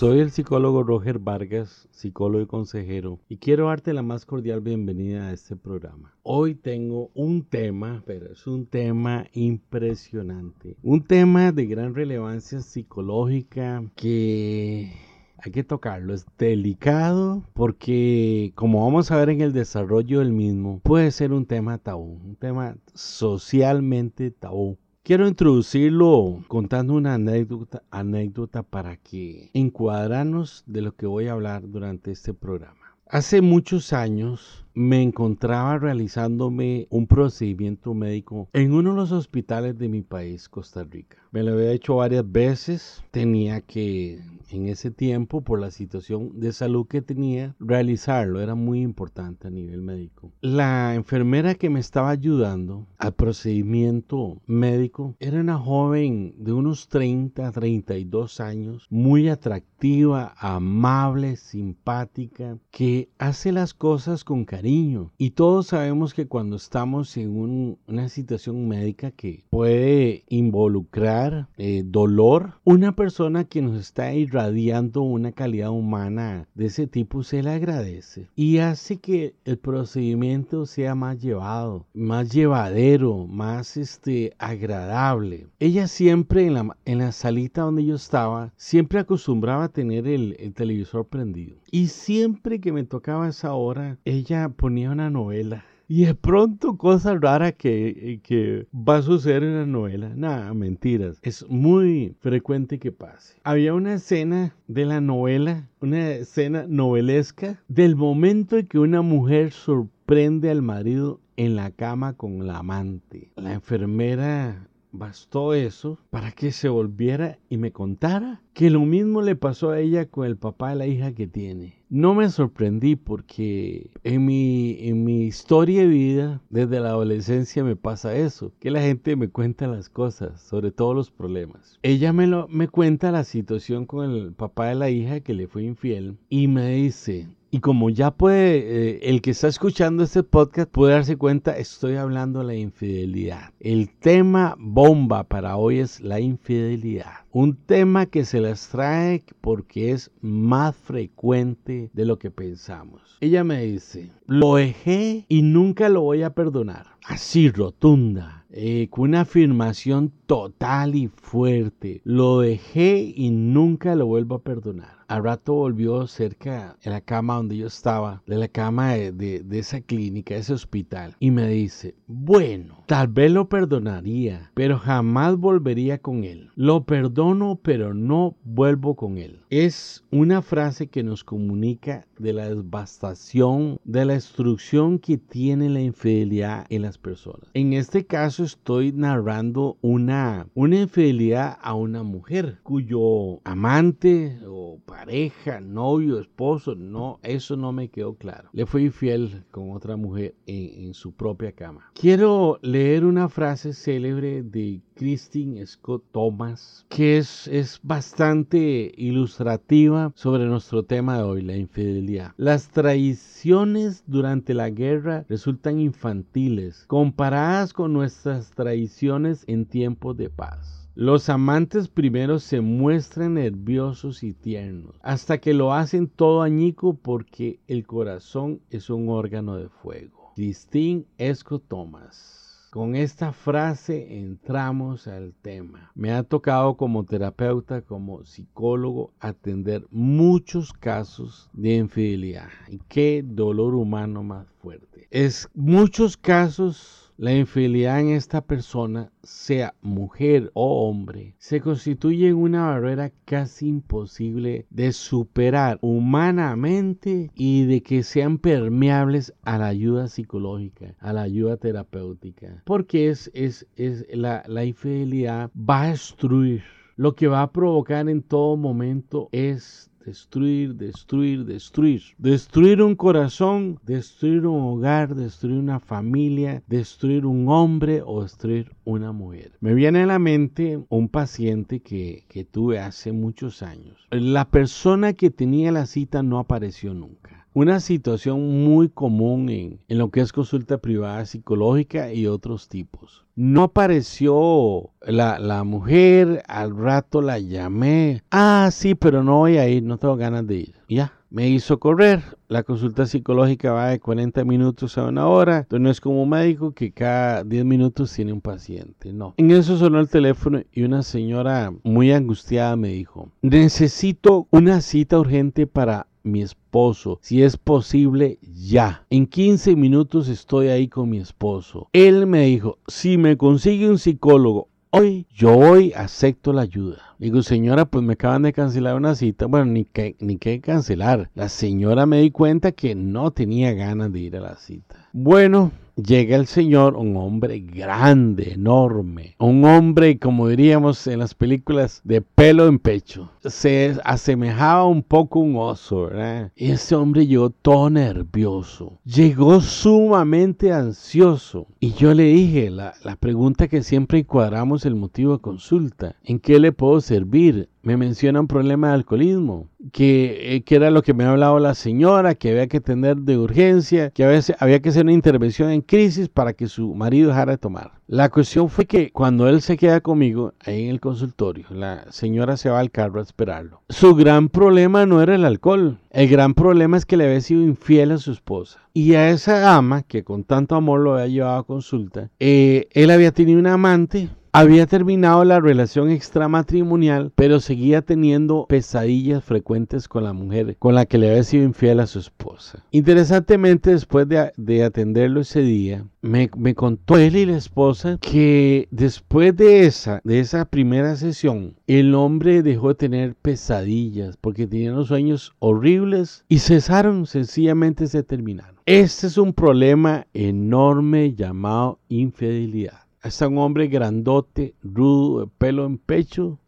Soy el psicólogo Roger Vargas, psicólogo y consejero, y quiero darte la más cordial bienvenida a este programa. Hoy tengo un tema, pero es un tema impresionante, un tema de gran relevancia psicológica que hay que tocarlo. Es delicado porque, como vamos a ver en el desarrollo del mismo, puede ser un tema tabú, un tema socialmente tabú. Quiero introducirlo contando una anécdota, anécdota para que encuadrarnos de lo que voy a hablar durante este programa. Hace muchos años me encontraba realizándome un procedimiento médico en uno de los hospitales de mi país, Costa Rica. Me lo había hecho varias veces, tenía que en ese tiempo, por la situación de salud que tenía, realizarlo era muy importante a nivel médico. La enfermera que me estaba ayudando al procedimiento médico era una joven de unos 30, 32 años, muy atractiva, amable, simpática, que hace las cosas con cariño y todos sabemos que cuando estamos en una situación médica que puede involucrar eh, dolor, una persona que nos está irradiando una calidad humana de ese tipo se le agradece y hace que el procedimiento sea más llevado, más llevadero, más este, agradable. Ella siempre en la, en la salita donde yo estaba, siempre acostumbraba a tener el, el televisor prendido. Y siempre que me tocaba esa hora, ella ponía una novela. Y de pronto, cosa rara que, que va a suceder en la novela. Nada, mentiras. Es muy frecuente que pase. Había una escena de la novela, una escena novelesca, del momento en que una mujer sorprende al marido en la cama con la amante. La enfermera Bastó eso para que se volviera y me contara que lo mismo le pasó a ella con el papá de la hija que tiene. No me sorprendí porque en mi, en mi historia de vida, desde la adolescencia me pasa eso, que la gente me cuenta las cosas, sobre todo los problemas. Ella me, lo, me cuenta la situación con el papá de la hija que le fue infiel y me dice, y como ya puede, eh, el que está escuchando este podcast puede darse cuenta, estoy hablando de la infidelidad. El tema bomba para hoy es la infidelidad. Un tema que se las trae porque es más frecuente de lo que pensamos. Ella me dice, lo dejé y nunca lo voy a perdonar. Así rotunda eh, con una afirmación total y fuerte. Lo dejé y nunca lo vuelvo a perdonar. Al rato volvió cerca de la cama donde yo estaba, de la cama de, de, esa clínica, ese hospital, y me dice, bueno, tal vez lo perdonaría, pero jamás volvería con él. Lo perdono, pero no vuelvo con él. Es una frase que nos comunica de la devastación, de la destrucción que tiene la infidelidad en las personas. En este caso, estoy narrando una, una infidelidad a una mujer cuyo amante o pareja, novio, esposo, no, eso no me quedó claro. Le fue infiel con otra mujer en, su propia cama. Quiero leer una frase célebre de Christine Scott Thomas, que es, es bastante ilustrativa sobre nuestro tema de hoy, la infidelidad. Las traiciones durante la guerra resultan infantiles comparadas con nuestras traiciones en tiempos de paz. Los amantes primero se muestran nerviosos y tiernos, hasta que lo hacen todo añico porque el corazón es un órgano de fuego. Christine Scott Thomas. Con esta frase entramos al tema. Me ha tocado como terapeuta, como psicólogo, atender muchos casos de infidelidad. Y qué dolor humano más fuerte. Es muchos casos la infidelidad en esta persona, sea mujer o hombre, se constituye en una barrera casi imposible de superar humanamente y de que sean permeables a la ayuda psicológica, a la ayuda terapéutica. Porque es, es, es la, la infidelidad va a destruir. Lo que va a provocar en todo momento es destruir, destruir, destruir. Destruir un corazón, destruir un hogar, destruir una familia, destruir un hombre o destruir una mujer. Me viene a la mente un paciente que, que tuve hace muchos años. La persona que tenía la cita no apareció nunca. Una situación muy común en, en, lo que es consulta privada psicológica y otros tipos. No apareció la, la, mujer, al rato la llamé. Ah, sí, pero no voy a ir, no tengo ganas de ir. Ya, me hizo correr. La consulta psicológica va de 40 minutos a una hora. Entonces no es como un médico que cada 10 minutos tiene un paciente. No. En eso sonó el teléfono y una señora muy angustiada me dijo, necesito una cita urgente para mi esposo. Si es posible, ya. En 15 minutos estoy ahí con mi esposo. Él me dijo, si me consigue un psicólogo hoy, yo hoy acepto la ayuda. Digo, señora, pues me acaban de cancelar una cita. Bueno, ni que, ni que cancelar. La señora me di cuenta que no tenía ganas de ir a la cita. Bueno, llega el Señor, un hombre grande, enorme, un hombre, como diríamos en las películas, de pelo en pecho. Se asemejaba un poco a un oso, ese hombre llegó todo nervioso, llegó sumamente ansioso. Y yo le dije, la, la pregunta que siempre encuadramos el motivo de consulta, ¿en qué le puedo servir? me menciona un problema de alcoholismo, que, eh, que, era lo que me ha hablado la señora, que había que tener de urgencia, que a veces había que hacer una intervención en crisis para que su marido dejara de tomar. La cuestión fue que cuando él se queda conmigo ahí en el consultorio, la señora se va al carro a esperarlo. Su gran problema no era el alcohol, el gran problema es que le había sido infiel a su esposa. Y a esa ama, que con tanto amor lo había llevado a consulta, eh, él había tenido una amante había terminado la relación extramatrimonial, pero seguía teniendo pesadillas frecuentes con la mujer con la que le había sido infiel a su esposa. Interesantemente, después de, atenderlo ese día, me, contó él y la esposa que después de esa, de esa primera sesión, el hombre dejó de tener pesadillas porque tenía unos sueños horribles y cesaron, sencillamente se terminaron. Este es un problema enorme llamado infidelidad está un hombre grandote, rudo, de pelo en pecho.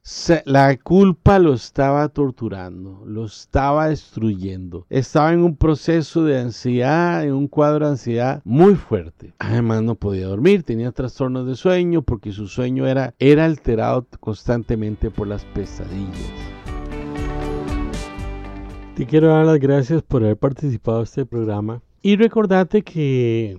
la culpa lo estaba torturando, lo estaba destruyendo. Estaba en un proceso de ansiedad, en un cuadro de ansiedad muy fuerte. Además no podía dormir, tenía trastornos de sueño porque su sueño era, era alterado constantemente por las pesadillas. Te quiero dar las gracias por haber participado en este programa y recordarte que